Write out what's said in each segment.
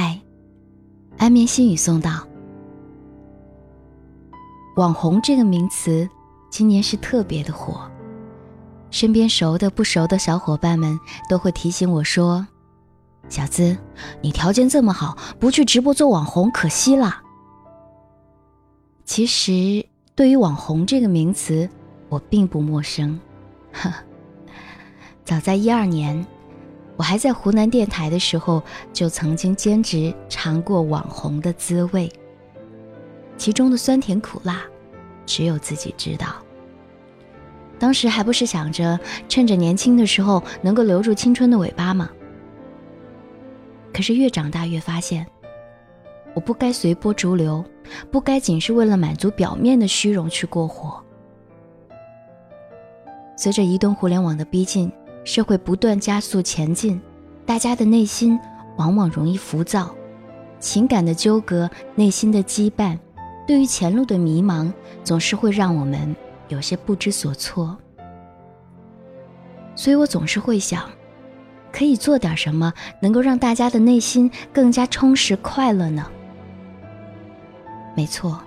嗨，安眠心语送到。网红这个名词，今年是特别的火。身边熟的不熟的小伙伴们都会提醒我说：“小资，你条件这么好，不去直播做网红可惜了。”其实，对于网红这个名词，我并不陌生。早在一二年，我还在湖南电台的时候，就曾经兼职尝过网红的滋味。其中的酸甜苦辣，只有自己知道。当时还不是想着趁着年轻的时候能够留住青春的尾巴吗？可是越长大越发现，我不该随波逐流，不该仅是为了满足表面的虚荣去过活。随着移动互联网的逼近，社会不断加速前进，大家的内心往往容易浮躁，情感的纠葛、内心的羁绊，对于前路的迷茫，总是会让我们。有些不知所措，所以我总是会想，可以做点什么，能够让大家的内心更加充实快乐呢？没错，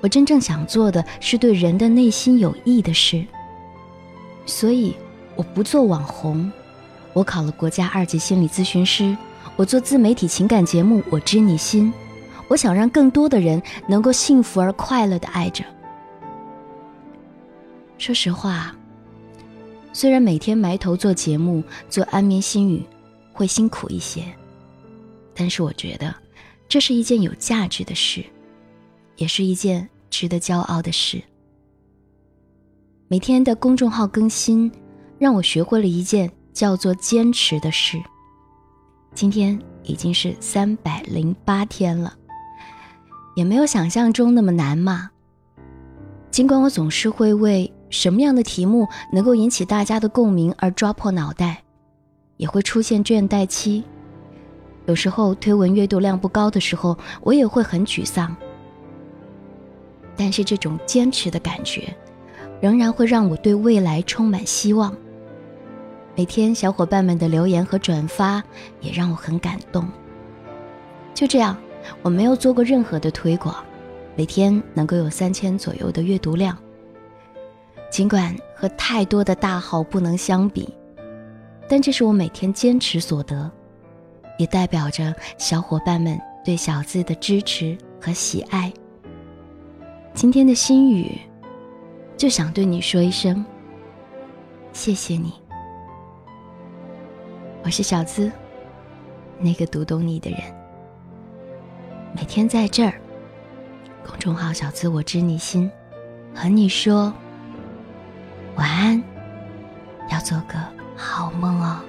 我真正想做的是对人的内心有益的事。所以，我不做网红，我考了国家二级心理咨询师，我做自媒体情感节目《我知你心》，我想让更多的人能够幸福而快乐的爱着。说实话，虽然每天埋头做节目、做安眠心语会辛苦一些，但是我觉得这是一件有价值的事，也是一件值得骄傲的事。每天的公众号更新，让我学会了一件叫做坚持的事。今天已经是三百零八天了，也没有想象中那么难嘛。尽管我总是会为什么样的题目能够引起大家的共鸣而抓破脑袋，也会出现倦怠期。有时候推文阅读量不高的时候，我也会很沮丧。但是这种坚持的感觉，仍然会让我对未来充满希望。每天小伙伴们的留言和转发也让我很感动。就这样，我没有做过任何的推广，每天能够有三千左右的阅读量。尽管和太多的大号不能相比，但这是我每天坚持所得，也代表着小伙伴们对小资的支持和喜爱。今天的心语，就想对你说一声，谢谢你。我是小资，那个读懂你的人，每天在这儿，公众号“小资我知你心”，和你说。晚安，要做个好梦哦。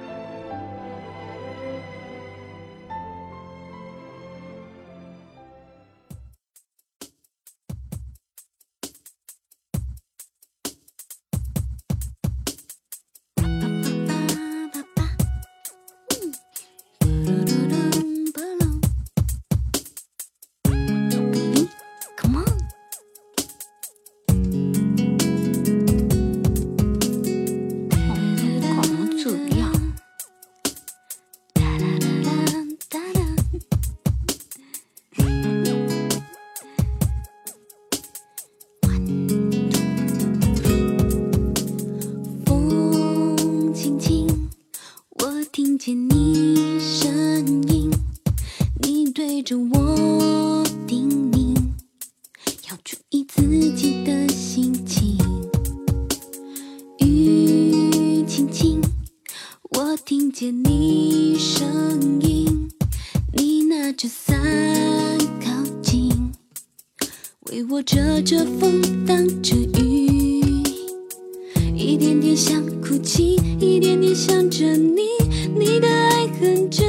你声音你对着我叮咛要注意自己的心情雨轻轻我听见你声音你拿着伞靠近为我遮着风挡着雨一点点想哭泣一点点想着你你的爱很真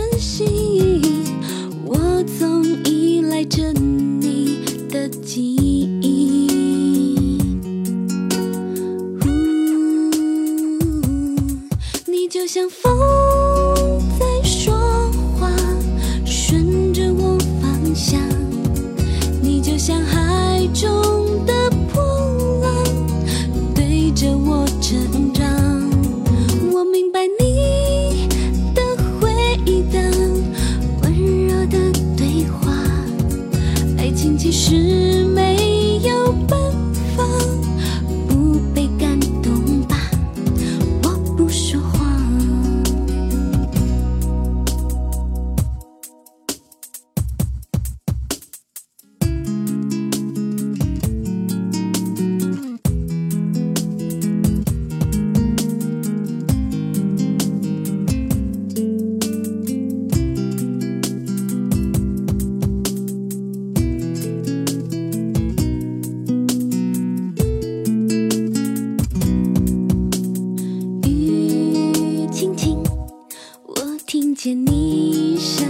见你声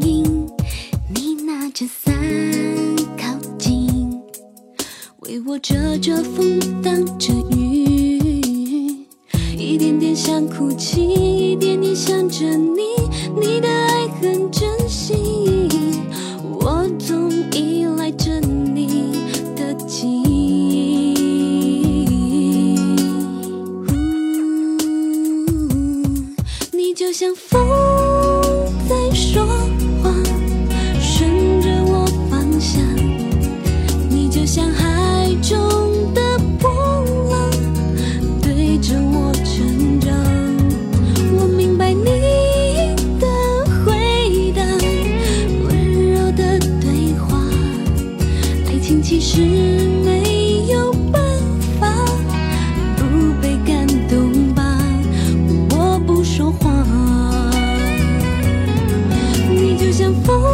音，你拿着伞靠近，为我遮着风，挡着雨，一点点想哭泣，一点点想着你，你的爱很真心，我总依赖着你的记忆。你就像风像风